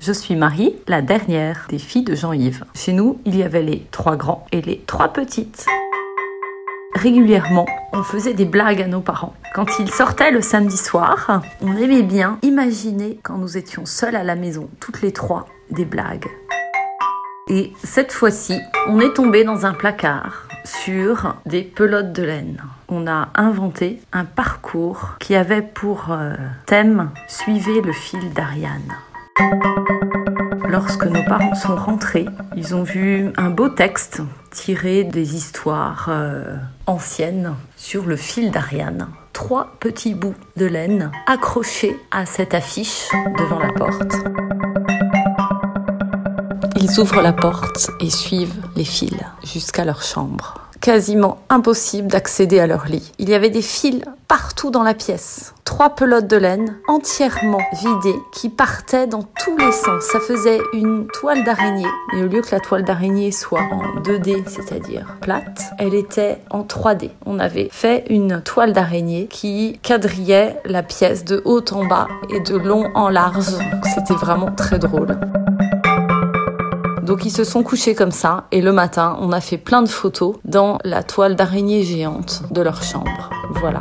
Je suis Marie, la dernière des filles de Jean-Yves. Chez nous, il y avait les trois grands et les trois petites. Régulièrement, on faisait des blagues à nos parents. Quand ils sortaient le samedi soir, on aimait bien imaginer quand nous étions seuls à la maison, toutes les trois, des blagues. Et cette fois-ci, on est tombé dans un placard sur des pelotes de laine. On a inventé un parcours qui avait pour euh, thème Suivez le fil d'Ariane. Lorsque nos parents sont rentrés, ils ont vu un beau texte tiré des histoires euh, anciennes sur le fil d'Ariane. Trois petits bouts de laine accrochés à cette affiche devant la porte. Ils ouvrent la porte et suivent les fils jusqu'à leur chambre. Quasiment impossible d'accéder à leur lit. Il y avait des fils partout dans la pièce. Trois pelotes de laine entièrement vidées qui partaient dans tous les sens. Ça faisait une toile d'araignée. Et au lieu que la toile d'araignée soit en 2D, c'est-à-dire plate, elle était en 3D. On avait fait une toile d'araignée qui quadrillait la pièce de haut en bas et de long en large. C'était vraiment très drôle. Donc ils se sont couchés comme ça et le matin, on a fait plein de photos dans la toile d'araignée géante de leur chambre. Voilà.